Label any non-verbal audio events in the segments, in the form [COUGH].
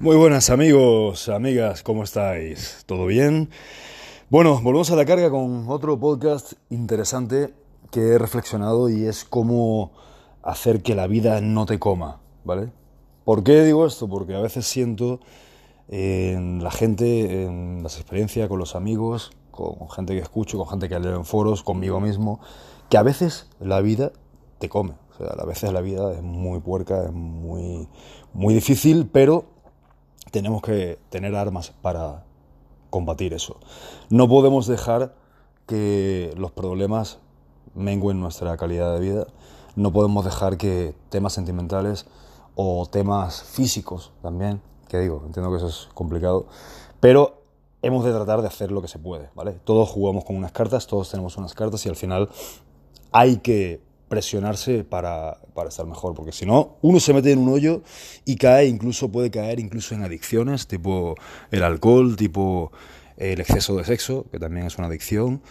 Muy buenas amigos, amigas, ¿cómo estáis? ¿Todo bien? Bueno, volvemos a la carga con otro podcast interesante que he reflexionado y es cómo hacer que la vida no te coma, ¿vale? ¿Por qué digo esto? Porque a veces siento en la gente, en las experiencias con los amigos, con gente que escucho, con gente que leo en foros, conmigo mismo, que a veces la vida te come. O sea, a veces la vida es muy puerca, es muy, muy difícil, pero tenemos que tener armas para combatir eso. No podemos dejar que los problemas menguen nuestra calidad de vida. No podemos dejar que temas sentimentales o temas físicos también, que digo, entiendo que eso es complicado, pero hemos de tratar de hacer lo que se puede, ¿vale? Todos jugamos con unas cartas, todos tenemos unas cartas y al final hay que presionarse para, para, estar mejor, porque si no, uno se mete en un hoyo y cae, incluso puede caer incluso en adicciones, tipo el alcohol, tipo el exceso de sexo, que también es una adicción,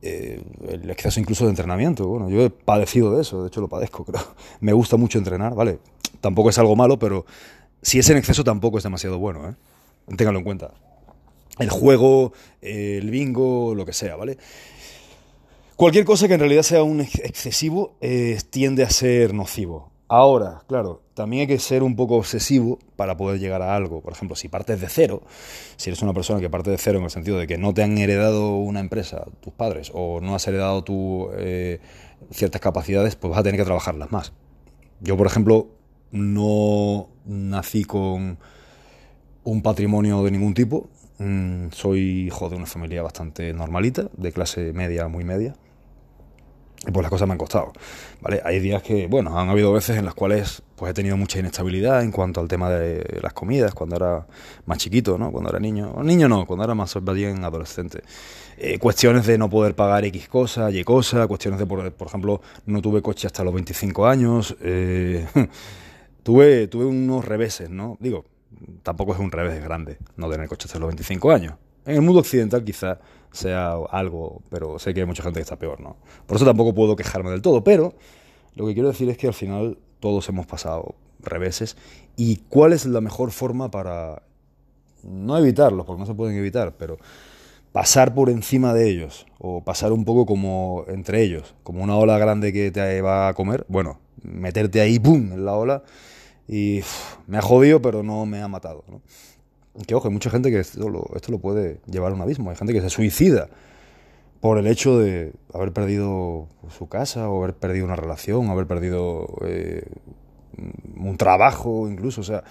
eh, el exceso incluso de entrenamiento. Bueno, yo he padecido de eso, de hecho lo padezco, [LAUGHS] creo. Me gusta mucho entrenar, ¿vale? Tampoco es algo malo, pero si es en exceso tampoco es demasiado bueno, ¿eh? Ténganlo en cuenta. El juego, el bingo, lo que sea, ¿vale? Cualquier cosa que en realidad sea un excesivo eh, tiende a ser nocivo. Ahora, claro, también hay que ser un poco obsesivo para poder llegar a algo. Por ejemplo, si partes de cero, si eres una persona que parte de cero en el sentido de que no te han heredado una empresa tus padres o no has heredado tú eh, ciertas capacidades, pues vas a tener que trabajarlas más. Yo, por ejemplo, no nací con un patrimonio de ningún tipo. Mm, soy hijo de una familia bastante normalita, de clase media, muy media pues las cosas me han costado, ¿vale? Hay días que, bueno, han habido veces en las cuales pues he tenido mucha inestabilidad en cuanto al tema de las comidas, cuando era más chiquito, ¿no? Cuando era niño, o niño no, cuando era más bien adolescente. Eh, cuestiones de no poder pagar X cosa, Y cosa, cuestiones de, por, por ejemplo, no tuve coche hasta los 25 años, eh, [LAUGHS] tuve, tuve unos reveses, ¿no? Digo, tampoco es un revés grande no tener coche hasta los 25 años. En el mundo occidental quizá sea algo, pero sé que hay mucha gente que está peor, ¿no? Por eso tampoco puedo quejarme del todo, pero lo que quiero decir es que al final todos hemos pasado reveses y cuál es la mejor forma para no evitarlos, porque no se pueden evitar, pero pasar por encima de ellos o pasar un poco como entre ellos, como una ola grande que te va a comer, bueno, meterte ahí, ¡pum!, en la ola y me ha jodido, pero no me ha matado, ¿no? Que ojo, hay mucha gente que esto lo, esto lo puede llevar a un abismo. Hay gente que se suicida por el hecho de haber perdido su casa o haber perdido una relación, haber perdido eh, un trabajo incluso. O sea,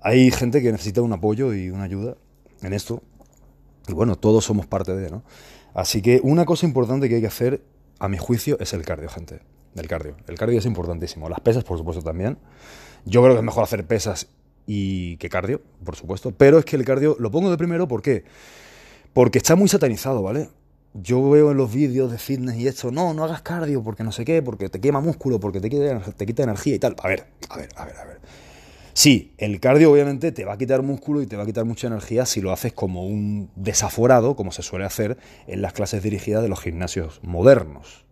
hay gente que necesita un apoyo y una ayuda en esto. Y bueno, todos somos parte de, ¿no? Así que una cosa importante que hay que hacer, a mi juicio, es el cardio, gente. El cardio. El cardio es importantísimo. Las pesas, por supuesto, también. Yo creo que es mejor hacer pesas y que cardio, por supuesto. Pero es que el cardio lo pongo de primero, ¿por qué? Porque está muy satanizado, ¿vale? Yo veo en los vídeos de fitness y esto, no, no hagas cardio porque no sé qué, porque te quema músculo, porque te quita, te quita energía y tal. A ver, a ver, a ver, a ver. Sí, el cardio obviamente te va a quitar músculo y te va a quitar mucha energía si lo haces como un desaforado, como se suele hacer en las clases dirigidas de los gimnasios modernos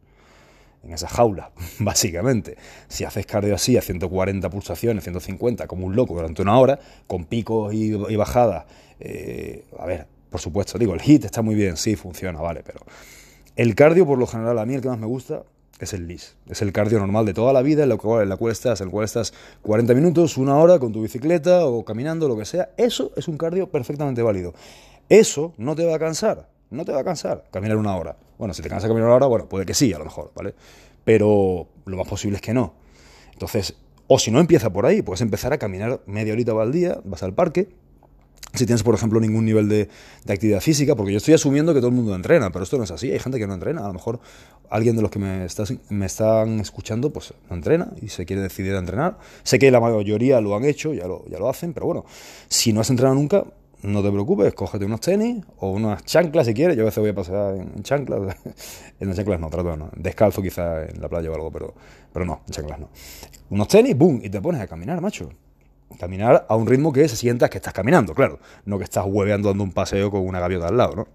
en esa jaula, [LAUGHS] básicamente. Si haces cardio así a 140 pulsaciones, 150, como un loco durante una hora, con picos y, bajadas, eh, a ver, por supuesto, digo, el HIT está muy bien, sí, funciona, vale, pero el cardio, por lo general, a mí el que más me gusta es el LIS. Es el cardio normal de toda la vida en la cual, en la cual estás, en el cual estás 40 minutos, una hora con tu bicicleta o caminando, lo que sea. Eso es un cardio perfectamente válido. Eso no te va a cansar no te va a cansar caminar una hora. Bueno, si te cansa caminar una hora, bueno, puede que sí, a lo mejor, ¿vale? Pero lo más posible es que no. Entonces, o si no empieza por ahí, puedes empezar a caminar media horita al día, vas al parque. Si tienes, por ejemplo, ningún nivel de, actividad física, porque yo estoy asumiendo que todo el mundo entrena, pero esto no es así. Hay gente que no entrena. A lo mejor alguien de los que me, me están escuchando, pues no entrena y se quiere decidir a entrenar. Sé que la mayoría lo han hecho, ya lo, ya lo hacen, pero bueno, si no has entrenado nunca, no te preocupes, cógete unos tenis o unas chanclas si quieres. Yo a veces voy a pasar en chanclas. [LAUGHS] en las chanclas no, trato no. Descalzo quizás en la playa o algo, pero, pero no, en chanclas no. Unos tenis, boom, y te pones a caminar, macho. Caminar a un ritmo que se sientas que estás caminando, claro. No que estás hueveando dando un paseo con una gaviota al lado, ¿no?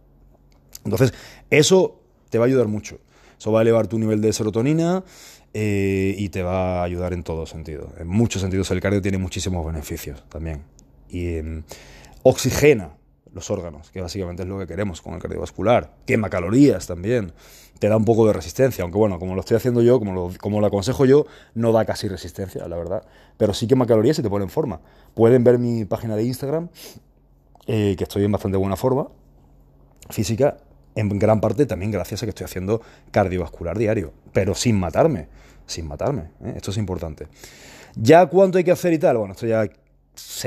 Entonces, eso te va a ayudar mucho. Eso va a elevar tu nivel de serotonina eh, y te va a ayudar en todo sentido. En muchos sentidos el cardio tiene muchísimos beneficios también. em, oxigena los órganos, que básicamente es lo que queremos con el cardiovascular. Quema calorías también, te da un poco de resistencia, aunque bueno, como lo estoy haciendo yo, como lo, como aconsejo yo, no da casi resistencia, la verdad. Pero sí quema calorías y te pone en forma. Pueden ver mi página de Instagram, eh, que estoy en bastante buena forma física, en gran parte también gracias a que estoy haciendo cardiovascular diario, pero sin matarme, sin matarme. ¿eh? Esto es importante. Ya cuánto hay que hacer y tal, bueno, esto ya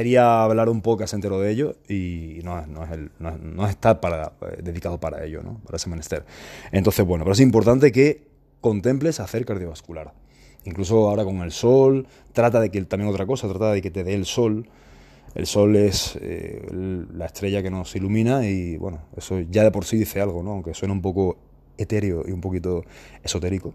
sería hablar un poco entero de ello y no, no, es, el, no, estar para, eh, dedicado para ello, ¿no? para ese menester. Entonces, bueno, pero es importante que contemples hacer cardiovascular. Incluso ahora con el sol, trata de que, también otra cosa, trata de que te dé el sol. El sol es eh, la estrella que nos ilumina y bueno, eso ya de por sí dice algo, ¿no? aunque suena un poco etéreo y un poquito esotérico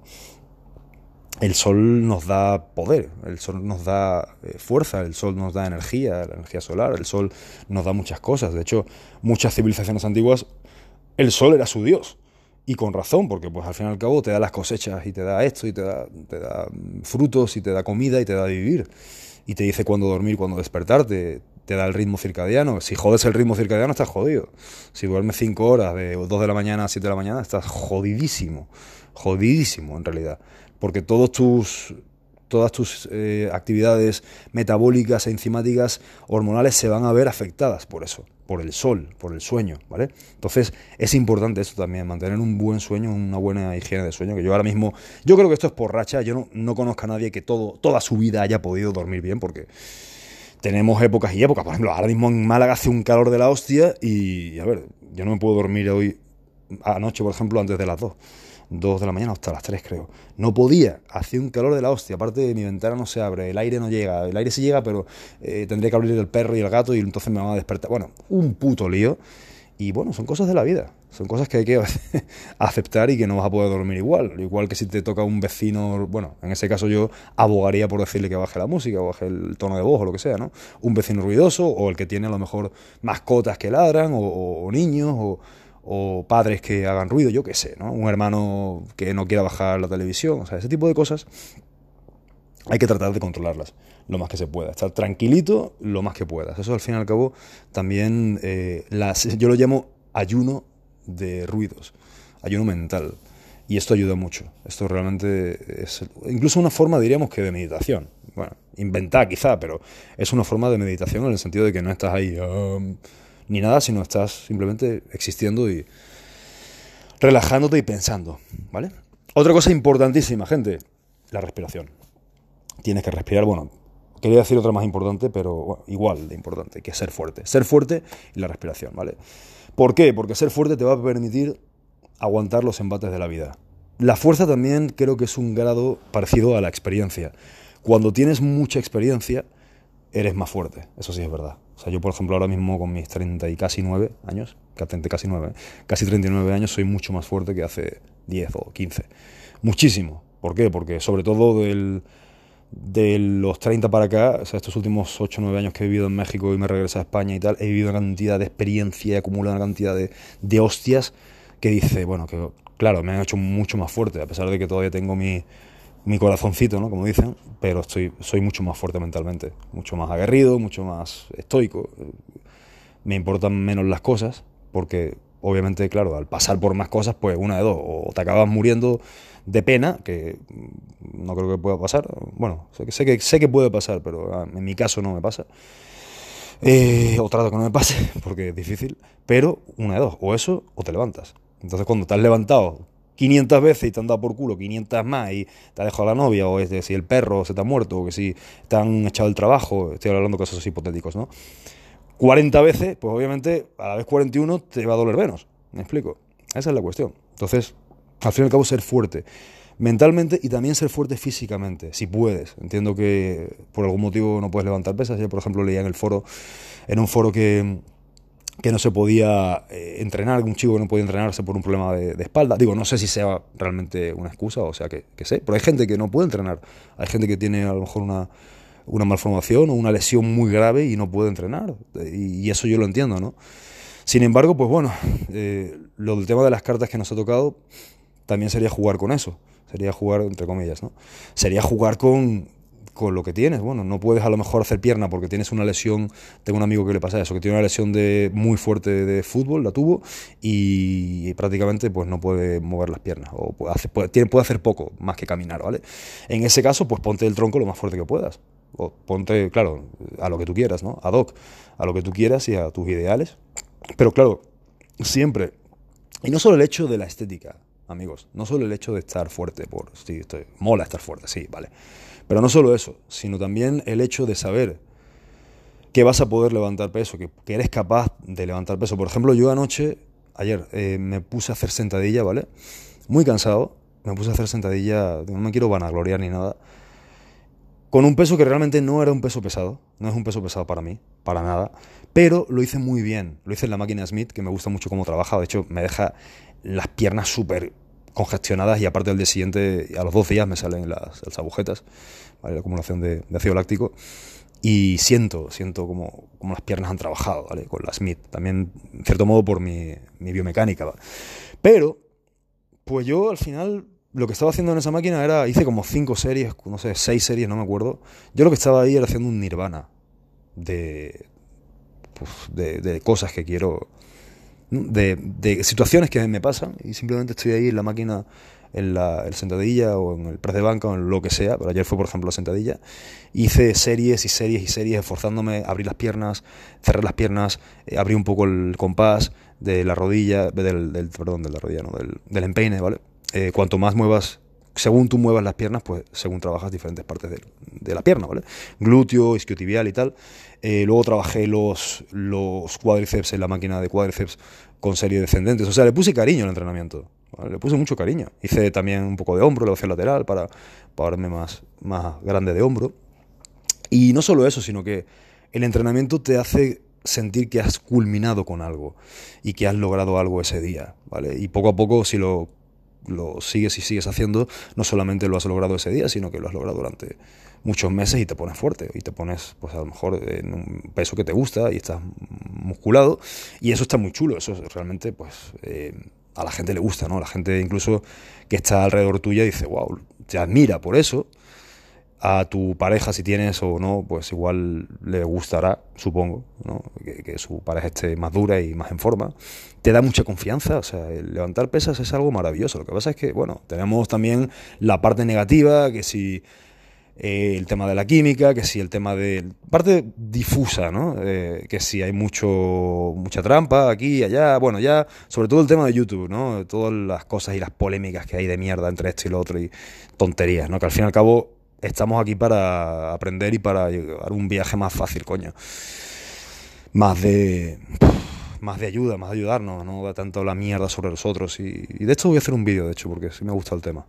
el sol nos da poder, el sol nos da eh, fuerza, el sol nos da energía, la energía solar, el sol nos da muchas cosas. De hecho, muchas civilizaciones antiguas, el sol era su dios. Y con razón, porque pues al fin y al cabo te da las cosechas y te da esto y te da, da frutos y te da comida y te da vivir. Y te dice cuándo dormir, cuándo despertarte, te da el ritmo circadiano. Si jodes el ritmo circadiano estás jodido. Si duermes 5 horas de 2 de la mañana a 7 de la mañana estás jodidísimo. Jodidísimo en realidad porque todos tus, todas tus eh, actividades metabólicas, enzimáticas, hormonales se van a ver afectadas por eso, por el sol, por el sueño, ¿vale? Entonces es importante esto también, mantener un buen sueño, una buena higiene de sueño, que yo ahora mismo, yo creo que esto es por racha, yo no, no conozco a nadie que todo, toda su vida haya podido dormir bien, porque tenemos épocas y épocas, por ejemplo, ahora mismo en Málaga hace un calor de la hostia y, a ver, yo no me puedo dormir hoy, anoche, por ejemplo, antes de las 2 2 de la mañana hasta las 3 creo. No podía, hacía un calor de la hostia, aparte mi ventana no se abre, el aire no llega, el aire sí llega, pero eh, tendría que abrir el perro y el gato y entonces me van a despertar. Bueno, un puto lío. Y bueno, son cosas de la vida, son cosas que hay que [LAUGHS] aceptar y que no vas a poder dormir igual. Igual que si te toca un vecino, bueno, en ese caso yo abogaría por decirle que baje la música, o baje el tono de voz o lo que sea, ¿no? Un vecino ruidoso o el que tiene a lo mejor mascotas que ladran o, o niños o o padres que hagan ruido, yo qué sé, ¿no? Un hermano que no quiera bajar la televisión, o sea, ese tipo de cosas hay que tratar de controlarlas lo más que se pueda, estar tranquilito lo más que puedas. Eso al fin y al cabo también eh, las, yo lo llamo ayuno de ruidos, ayuno mental. Y esto ayuda mucho. Esto realmente es incluso una forma, diríamos que de meditación. Bueno, inventar quizá, pero es una forma de meditación en el sentido de que no estás ahí... Um, ni nada, sino estás simplemente existiendo y relajándote y pensando, ¿vale? Otra cosa importantísima, gente, la respiración. Tienes que respirar, bueno, quería decir otra más importante, pero igual de importante, que ser fuerte. Ser fuerte y la respiración, ¿vale? ¿Por qué? Porque ser fuerte te va a permitir aguantar los embates de la vida. La fuerza también creo que es un grado parecido a la experiencia. Cuando tienes mucha experiencia, eres más fuerte, eso sí es verdad. O sea, yo, por ejemplo, ahora mismo con mis 30 y casi 9 años, casi 9, casi 39 años, soy mucho más fuerte que hace 10 o 15. Muchísimo. ¿Por qué? Porque sobre todo del, de los 30 para acá, o sea, estos últimos 8 o 9 años que he vivido en México y me regresé a España y tal, he vivido una cantidad de experiencia, he acumulado una cantidad de, de hostias que dice, bueno, que claro, me han hecho mucho más fuerte, a pesar de que todavía tengo mi, mi corazoncito, ¿no? Como dicen, pero estoy, soy mucho más fuerte mentalmente, mucho más aguerrido, mucho más estoico. Me importan menos las cosas, porque obviamente, claro, al pasar por más cosas, pues una de dos, o te acabas muriendo de pena, que no creo que pueda pasar, bueno, sé que, sé que, puede pasar, pero ah, en mi caso no me pasa. Eh, o trato que no me pase, [LAUGHS] porque es difícil, pero una de dos, o eso o te levantas. Entonces cuando has levantado 500 veces y te han dado por culo 500 más y te ha dejado la novia, o es de si el perro se te ha muerto, o que si te han echado el trabajo, estoy hablando de casos hipotéticos, ¿no? 40 veces, pues obviamente a la vez 41 te va a doler menos, ¿me explico? Esa es la cuestión. Entonces, al fin y al cabo, ser fuerte mentalmente y también ser fuerte físicamente, si puedes. Entiendo que por algún motivo no puedes levantar pesas. Yo, por ejemplo, leía en el foro, en un foro que que no se podía eh, entrenar, un chico que no podía entrenarse por un problema de, espalda. Digo, no sé si sea realmente una excusa, o sea, que, sé, pero hay gente que no puede entrenar. Hay gente que tiene a lo mejor una, una malformación o una lesión muy grave y no puede entrenar. Y, eso yo lo entiendo, ¿no? Sin embargo, pues bueno, eh, lo del tema de las cartas que nos ha tocado también sería jugar con eso. Sería jugar, entre comillas, ¿no? Sería jugar con, con lo que tienes. Bueno, no puedes a lo mejor hacer pierna porque tienes una lesión. Tengo un amigo que le pasa eso, que tiene una lesión de muy fuerte de fútbol, la tuvo, y, prácticamente pues no puede mover las piernas. O puede hacer, puede, puede hacer poco más que caminar, ¿vale? En ese caso, pues ponte el tronco lo más fuerte que puedas. O ponte, claro, a lo que tú quieras, ¿no? Ad hoc, a lo que tú quieras y a tus ideales. Pero claro, siempre. Y no solo el hecho de la estética, amigos. No solo el hecho de estar fuerte, por sí, estoy, mola estar fuerte, sí, vale. Pero no solo eso, sino también el hecho de saber que vas a poder levantar peso, que, eres capaz de levantar peso. Por ejemplo, yo anoche, ayer, eh, me puse a hacer sentadilla, ¿vale? Muy cansado, me puse a hacer sentadilla, no me quiero vanagloriar ni nada, con un peso que realmente no era un peso pesado, no es un peso pesado para mí, para nada, pero lo hice muy bien, lo hice en la máquina Smith, que me gusta mucho cómo trabaja, de hecho me deja las piernas súper congestionadas y aparte del día siguiente, a los dos días me salen las, agujetas, la acumulación de, ácido láctico. Y siento, siento como, como, las piernas han trabajado, ¿vale? Con la Smith. También, en cierto modo, por mi, mi biomecánica, Pero, pues yo al final, lo que estaba haciendo en esa máquina era, hice como cinco series, no sé, seis series, no me acuerdo. Yo lo que estaba ahí era haciendo un nirvana de, pues, de, de cosas que quiero de, situaciones que me pasan y simplemente estoy ahí en la máquina, en la sentadilla o en el press de banca o en lo que sea, pero ayer fue por ejemplo la sentadilla, hice series y series y series esforzándome a abrir las piernas, cerrar las piernas, eh, abrir un poco el compás de la rodilla, del, del perdón, de la rodilla, no, del, del empeine, ¿vale? Eh, cuanto más muevas según tú muevas las piernas, pues según trabajas diferentes partes de, la pierna, ¿vale? Glúteo, isquiotibial y tal. Eh, luego trabajé los, los cuádriceps en la máquina de cuádriceps con serie descendentes. O sea, le puse cariño al entrenamiento. Le puse mucho cariño. Hice también un poco de hombro, elevación lateral para, para verme más, más grande de hombro. Y no solo eso, sino que el entrenamiento te hace sentir que has culminado con algo y que has logrado algo ese día, ¿vale? Y poco a poco, si lo lo sigues y sigues haciendo, no solamente lo has logrado ese día, sino que lo has logrado durante muchos meses y te pones fuerte y te pones pues a lo mejor en un peso que te gusta y estás musculado y eso está muy chulo, eso realmente pues eh, a la gente le gusta, ¿no? La gente incluso que está alrededor tuya dice, wow, te admira por eso a tu pareja, si tienes o no, pues igual le gustará, supongo, ¿no? que, su pareja esté más dura y más en forma. Te da mucha confianza, o sea, levantar pesas es algo maravilloso. Lo que pasa es que, bueno, tenemos también la parte negativa, que si eh, el tema de la química, que si el tema de... parte difusa, ¿no? Eh, que si hay mucho mucha trampa aquí allá, bueno, ya, sobre todo el tema de YouTube, ¿no? Todas las cosas y las polémicas que hay de mierda entre esto y lo otro y tonterías, ¿no? Que al fin y al cabo estamos aquí para aprender y para llevar un viaje más fácil, coño. Más de. Más de ayuda, más de ayudarnos, no da tanto la mierda sobre los otros. Y, de esto voy a hacer un vídeo, de hecho, porque sí me gusta el tema.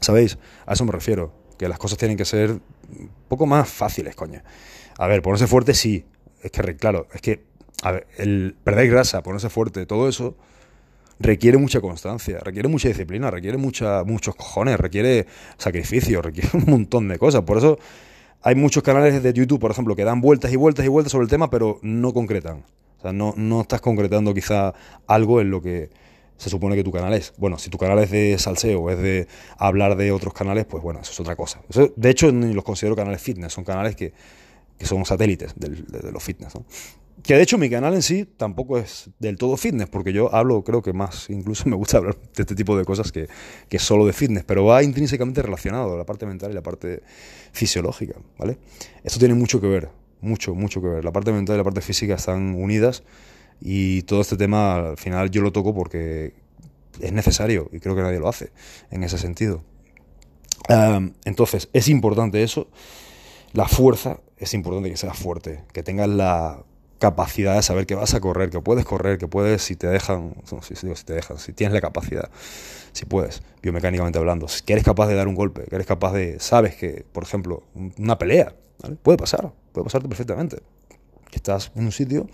¿Sabéis? A eso me refiero. Que las cosas tienen que ser un poco más fáciles, coño. A ver, ponerse fuerte sí. Es que, claro, es que, a ver, el perder grasa, ponerse fuerte, todo eso requiere mucha constancia, requiere mucha disciplina, requiere muchos cojones, requiere sacrificio, requiere [LAUGHS] un montón de cosas. Por eso hay muchos canales de YouTube, por ejemplo, que dan vueltas y vueltas y vueltas sobre el tema, pero no concretan. O sea, no, no estás concretando quizá algo en lo que se supone que tu canal es. Bueno, si tu canal es de salseo es de hablar de otros canales, pues bueno, eso es otra cosa. de hecho, ni los considero canales fitness, son canales que, son satélites de, los fitness. Que de hecho mi canal en sí tampoco es del todo fitness, porque yo hablo, creo que más, incluso [LAUGHS] me gusta hablar de este tipo de cosas que, que solo de fitness, pero va intrínsecamente relacionado, la parte mental y la parte fisiológica, ¿vale? Esto tiene mucho que ver, mucho, mucho que ver. La parte mental y la parte física están unidas y todo este tema al final yo lo toco porque es necesario y creo que nadie lo hace en ese sentido. entonces, es importante eso. La fuerza, es importante que seas fuerte, que tengas la capacidad de saber que vas a correr, que puedes correr, que puedes, si te dejan, si, si, te dejan, si tienes la capacidad, si puedes, biomecánicamente hablando, que eres capaz de dar un golpe, que eres capaz de, sabes que, por ejemplo, una pelea, puede pasar, puede pasarte perfectamente, estás en un sitio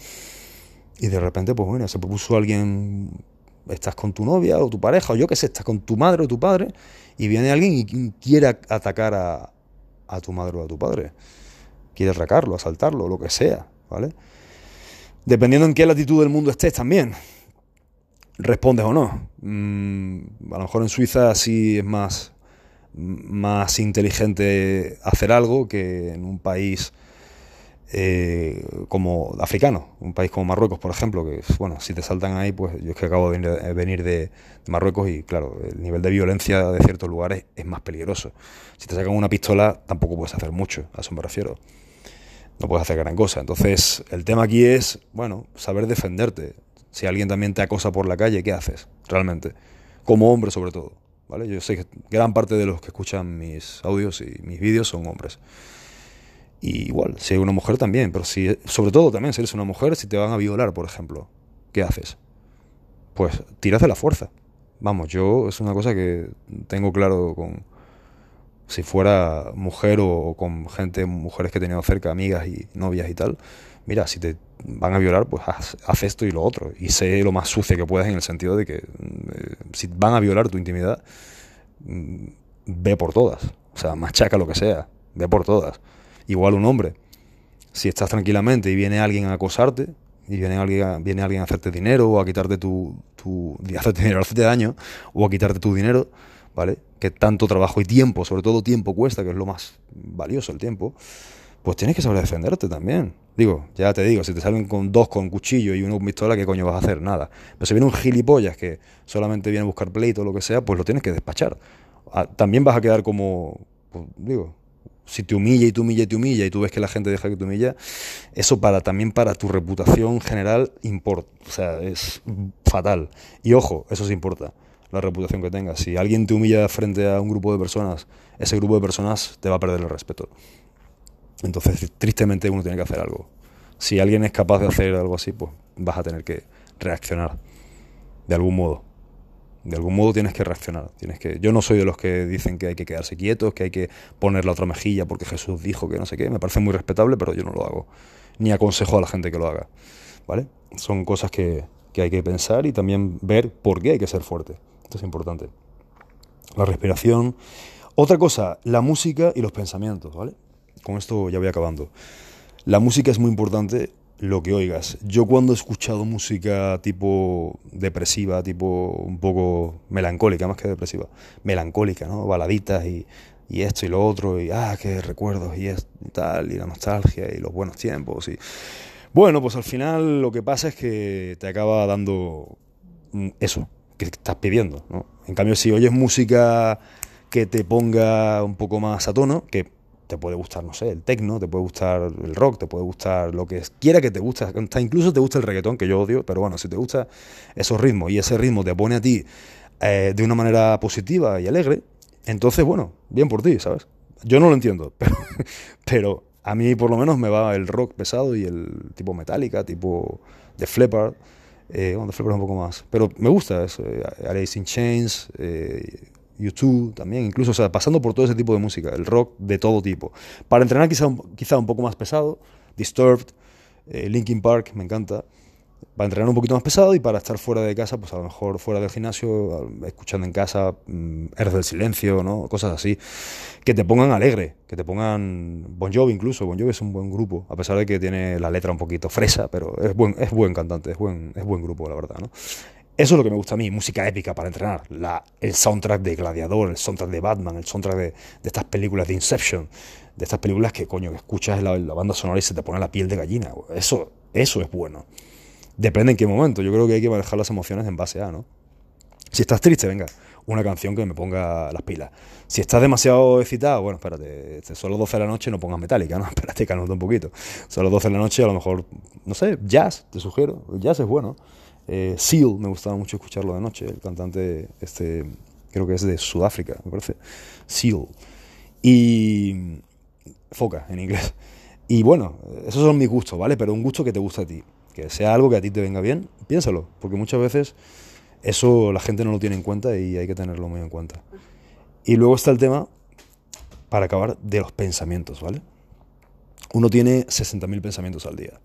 y de repente, pues bueno, se propuso alguien, estás con tu novia o tu pareja, o yo qué sé, estás con tu madre o tu padre, y viene alguien y quiere atacar a, a tu madre o a tu padre, quiere atracarlo, asaltarlo, lo que sea, ¿vale? Dependiendo en qué latitud del mundo estés también, respondes o no. Mm, a lo mejor en Suiza sí es más, más inteligente hacer algo que en un país eh, como africano, un país como Marruecos, por ejemplo, que bueno, si te saltan ahí, pues yo es que acabo de venir de, Marruecos y claro, el nivel de violencia de ciertos lugares es más peligroso. Si te sacan una pistola, tampoco puedes hacer mucho, a eso me refiero. No puedes hacer gran cosa. Entonces, el tema aquí es, bueno, saber defenderte. Si alguien también te acosa por la calle, ¿qué haces? Realmente. Como hombre, sobre todo. ¿Vale? Yo sé que gran parte de los que escuchan mis audios y mis vídeos son hombres. Y igual, si hay una mujer también, pero si, sobre todo también, si eres una mujer, si te van a violar, por ejemplo, ¿qué haces? Pues tiras de la fuerza. Vamos, yo es una cosa que tengo claro con si fuera mujer o, con gente, mujeres que he tenido cerca, amigas y novias y tal. Mira, si te van a violar, pues haz, esto y lo otro. Y sé lo más sucio que puedas en el sentido de que eh, si van a violar tu intimidad, mm, ve por todas. O sea, machaca lo que sea, ve por todas. Igual un hombre. Si estás tranquilamente y viene alguien a acosarte, y viene alguien, viene alguien a hacerte dinero o a quitarte tu, tu a hacerte dinero, a hacerte daño o a quitarte tu dinero, ¿vale? Que tanto trabajo y tiempo, sobre todo tiempo cuesta, que es lo más valioso el tiempo, pues tienes que saber defenderte también. Digo, ya te digo, si te salen con dos con cuchillo y uno con pistola, ¿qué coño vas a hacer? Nada. Pero si viene un gilipollas que solamente viene a buscar pleito o lo que sea, pues lo tienes que despachar. Ah, también vas a quedar como, pues, digo, si te humilla y te humilla y te humilla y tú ves que la gente deja que te humilla, eso para también para tu reputación general importa, o sea, es fatal. Y ojo, eso sí importa, la reputación que tengas. Si alguien te humilla frente a un grupo de personas, ese grupo de personas te va a perder el respeto. Entonces, tristemente uno tiene que hacer algo. Si alguien es capaz de hacer algo así, pues vas a tener que reaccionar de algún modo de algún modo tienes que reaccionar. Tienes que, yo no soy de los que dicen que hay que quedarse quietos, que hay que poner la otra mejilla porque Jesús dijo que no sé qué. Me parece muy respetable, pero yo no lo hago. Ni aconsejo a la gente que lo haga. ¿Vale? Son cosas que, que hay que pensar y también ver por qué hay que ser fuerte. Esto es importante. La respiración. Otra cosa, la música y los pensamientos, ¿vale? Con esto ya voy acabando. La música es muy importante lo que oigas. Yo cuando he escuchado música tipo depresiva, tipo un poco melancólica, más que depresiva, melancólica, ¿no? Baladitas y, y esto y lo otro, y ah, qué recuerdos, y, esto, y tal, y la nostalgia, y los buenos tiempos, y... Bueno, pues al final lo que pasa es que te acaba dando mm, eso que estás pidiendo, ¿no? En cambio, si oyes música que te ponga un poco más a tono, que te puede gustar, no sé, el techno, te puede gustar el rock, te puede gustar lo que quiera que te guste, hasta incluso te gusta el reggaetón, que yo odio, pero bueno, si te gusta esos ritmos y ese ritmo te pone a ti eh, de una manera positiva y alegre, entonces, bueno, bien por ti, ¿sabes? Yo no lo entiendo, [LAUGHS] pero, a mí por lo menos me va el rock pesado y el tipo metálica, tipo de Flepper, eh, bueno, de Flepper un poco más, pero me gusta eso, eh, Alice in Chains, eh, YouTube también, incluso, o sea, pasando por todo ese tipo de música, el rock de todo tipo. Para entrenar quizá un, quizá un poco más pesado, Disturbed, eh, Linkin Park, me encanta. Para entrenar un poquito más pesado y para estar fuera de casa, pues a lo mejor fuera del gimnasio, escuchando en casa, mmm, del Silencio, ¿no? Cosas así. Que te pongan alegre, que te pongan Bon Jovi incluso. Bon Jovi es un buen grupo, a pesar de que tiene la letra un poquito fresa, pero es buen, es buen cantante, es buen, es buen grupo, la verdad, ¿no? Eso es lo que me gusta a mí, música épica para entrenar. La, el soundtrack de Gladiador, el soundtrack de Batman, el soundtrack de, estas películas de Inception, de estas películas que, coño, que escuchas la, la, banda sonora y se te pone la piel de gallina. Eso, eso es bueno. Depende en qué momento. Yo creo que hay que manejar las emociones en base a, ¿no? Si estás triste, venga, una canción que me ponga las pilas. Si estás demasiado excitado, bueno, espérate, este, son las 12 de la noche, no pongas metálica, ¿no? [LAUGHS] Espérate, calmate un poquito. Son las 12 de la noche, a lo mejor, no sé, jazz, te sugiero. Jazz es bueno. Eh, Seal, me gustaba mucho escucharlo de noche, el cantante, este, creo que es de Sudáfrica, me parece. Seal. Y. Foca, en inglés. Y bueno, esos son mis gustos, ¿vale? Pero un gusto que te guste a ti. Que sea algo que a ti te venga bien, piénsalo. Porque muchas veces eso la gente no lo tiene en cuenta y hay que tenerlo muy en cuenta. Y luego está el tema, para acabar, de los pensamientos, ¿vale? Uno tiene 60.000 pensamientos al día.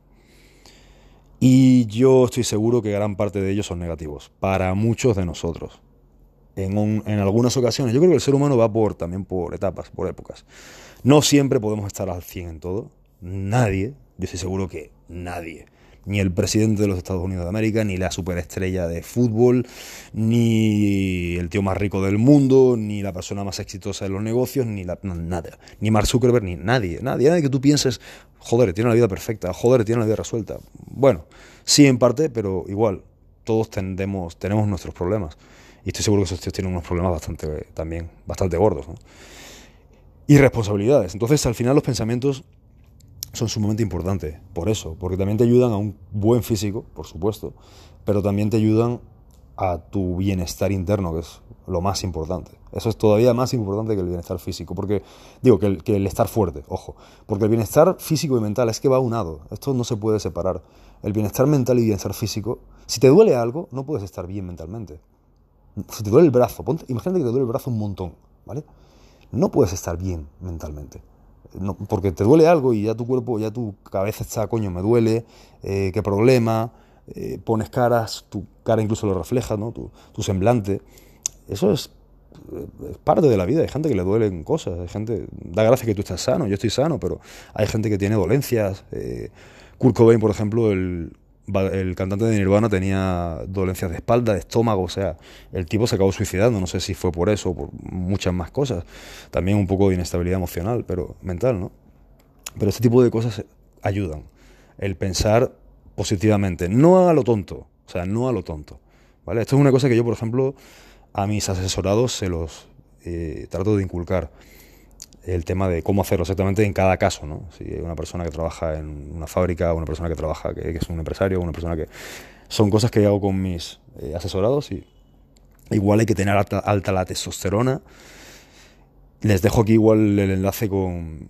Y yo estoy seguro que gran parte de ellos son negativos, para muchos de nosotros. En, en, algunas ocasiones, yo creo que el ser humano va por, también por etapas, por épocas. No siempre podemos estar al 100 en todo. Nadie, yo estoy seguro que nadie, Ni el presidente de los Estados Unidos de América, ni la superestrella de fútbol, ni el tío más rico del mundo, ni la persona más exitosa de los negocios, ni la, nada. Ni Mark Zuckerberg, ni nadie. Nadie, que tú pienses, joder, tiene la vida perfecta, joder, tiene la vida resuelta. Bueno, sí en parte, pero igual, todos tendemos, tenemos nuestros problemas. Y estoy seguro que esos tíos tienen unos problemas bastante, también, bastante gordos. Y responsabilidades. Entonces, al final, los pensamientos son sumamente importantes. Por eso, porque también te ayudan a un buen físico, por supuesto, pero también te ayudan a tu bienestar interno, que es lo más importante. Eso es todavía más importante que el bienestar físico, porque digo que el, estar fuerte, ojo, porque el bienestar físico y mental es que va unado, esto no se puede separar. El bienestar mental y bienestar físico, si te duele algo, no puedes estar bien mentalmente. Si te duele el brazo, imagínate que te duele el brazo un montón, ¿vale? No puedes estar bien mentalmente. Porque te duele algo y ya tu cuerpo, ya tu cabeza está, coño, me duele, eh, qué problema, eh, pones caras, tu cara incluso lo refleja, ¿no? Tu, semblante. Eso es, es, parte de la vida. Hay gente que le duelen cosas, hay gente, da gracia que tú estás sano, yo estoy sano, pero hay gente que tiene dolencias. Eh, Kurt Cobain, por ejemplo, el, el cantante de Nirvana tenía dolencias de espalda, de estómago, o sea, el tipo se acabó suicidando, no sé si fue por eso o por muchas más cosas. También un poco de inestabilidad emocional, pero mental, ¿no? Pero este tipo de cosas ayudan. El pensar positivamente, no a lo tonto, o sea, no a lo tonto. ¿Vale? Esto es una cosa que yo, por ejemplo, a mis asesorados se los eh, trato de inculcar el tema de cómo hacerlo exactamente en cada caso, ¿no? Si hay una persona que trabaja en una fábrica, una persona que trabaja, que, es un empresario, una persona que... Son cosas que hago con mis eh, asesorados y igual hay que tener alta, la testosterona. Les dejo aquí igual el enlace con,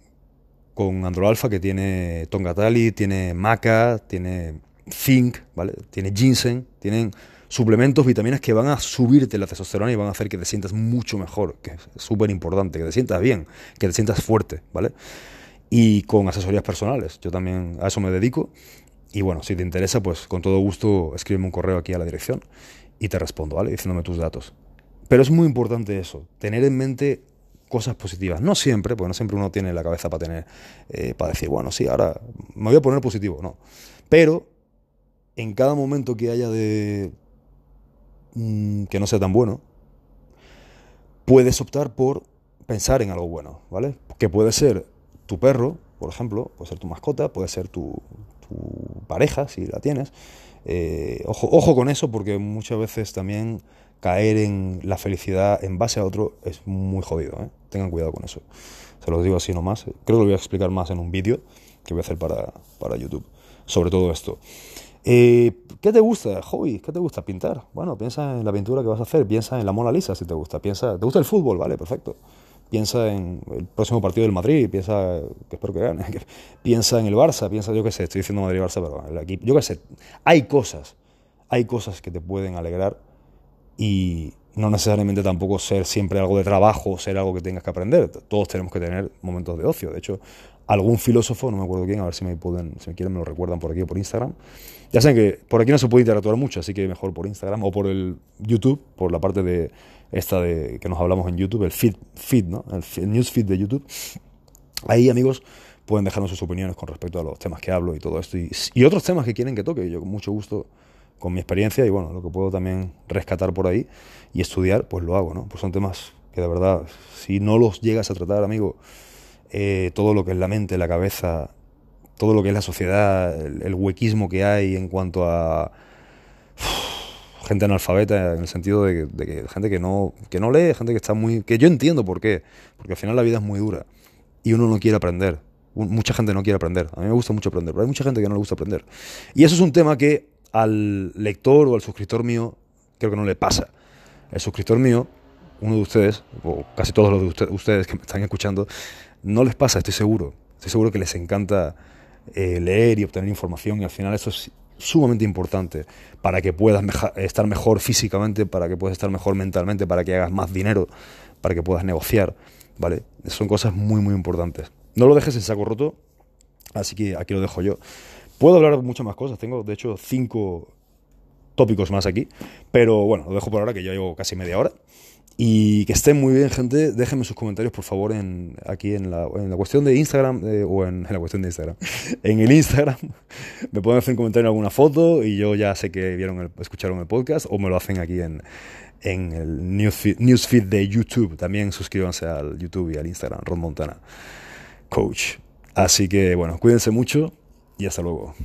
con Androalfa, que tiene Tongatali, tiene Maca, tiene Zinc, ¿vale? Tiene Ginseng, tienen suplementos, vitaminas que van a subirte la testosterona y van a hacer que te sientas mucho mejor, que es súper importante, que te sientas bien, que te sientas fuerte, ¿vale? Y con asesorías personales, yo también a eso me dedico. Y bueno, si te interesa, pues con todo gusto escríbeme un correo aquí a la dirección y te respondo, ¿vale? Diciéndome tus datos. Pero es muy importante eso, tener en mente cosas positivas. No siempre, porque no siempre uno tiene la cabeza para tener, eh, para decir, bueno, sí, ahora me voy a poner positivo, no. Pero en cada momento que haya de Mm, que no sea tan bueno, puedes optar por pensar en algo bueno, ¿vale? Que puede ser tu perro, por ejemplo, puede ser tu mascota, puede ser tu, pareja, si la tienes. Eh, ojo, ojo con eso, porque muchas veces también caer en la felicidad en base a otro es muy jodido. ¿eh? Tengan cuidado con eso. Se los digo así nomás. Creo que lo voy a explicar más en un vídeo que voy a hacer para, para YouTube sobre todo esto. Eh, ¿Qué te gusta? Hobby, ¿qué te gusta? Pintar. Bueno, piensa en la pintura que vas a hacer, piensa en la Mona Lisa si te gusta, piensa, ¿te gusta el fútbol? Vale, perfecto. Piensa en el próximo partido del Madrid, piensa, que espero que gane, [LAUGHS] piensa en el Barça, piensa, yo qué sé, estoy diciendo Madrid-Barça, pero el equipo, yo qué sé, hay cosas, hay cosas que te pueden alegrar y no necesariamente tampoco ser siempre algo de trabajo, ser algo que tengas que aprender. Todos tenemos que tener momentos de ocio. De hecho, algún filósofo, no me acuerdo quién, a ver si me pueden, si me quieren me lo recuerdan por aquí o por Instagram. Ya saben que por aquí no se puede interactuar mucho, así que mejor por Instagram o por el YouTube, por la parte de esta de que nos hablamos en YouTube, el feed, feed ¿no? El, newsfeed de YouTube. Ahí, amigos, pueden dejarnos sus opiniones con respecto a los temas que hablo y todo esto y, y otros temas que quieren que toque. Yo con mucho gusto con mi experiencia y bueno, lo que puedo también rescatar por ahí y estudiar, pues lo hago, ¿no? Pues son temas que de verdad, si no los llegas a tratar, amigo, eh, todo lo que es la mente, la cabeza, todo lo que es la sociedad, el, huequismo que hay en cuanto a [SIGHS] gente analfabeta, en el sentido de, que gente que no, que no lee, gente que está muy... que yo entiendo por qué, porque al final la vida es muy dura y uno no quiere aprender. Mucha gente no quiere aprender. A mí me gusta mucho aprender, pero hay mucha gente que no le gusta aprender. Y eso es un tema que al lector o al suscriptor mío creo que no le pasa. El suscriptor mío, uno de ustedes, o casi todos los de ustedes que me están escuchando, no les pasa, estoy seguro. Estoy seguro que les encanta eh, leer y obtener información y al final eso es sumamente importante para que puedas estar mejor físicamente, para que puedas estar mejor mentalmente, para que hagas más dinero, para que puedas negociar, ¿vale? Son cosas muy, muy importantes. No lo dejes en saco roto, así que aquí lo dejo yo. Puedo hablar muchas más cosas, tengo de hecho cinco tópicos más aquí, pero bueno, lo dejo por ahora que ya llevo casi media hora. Y que estén muy bien, gente. Déjenme sus comentarios, por favor, en, aquí en la, cuestión de Instagram, eh, o en, la cuestión de Instagram, [LAUGHS] en el Instagram. [LAUGHS] Me pueden hacer un comentario en alguna foto y yo ya sé que vieron el, escucharon el podcast, o me lo hacen aquí en, en el newsfeed de YouTube. También suscríbanse al YouTube y al Instagram, Ron Montana Coach. Así que, bueno, cuídense mucho y hasta luego.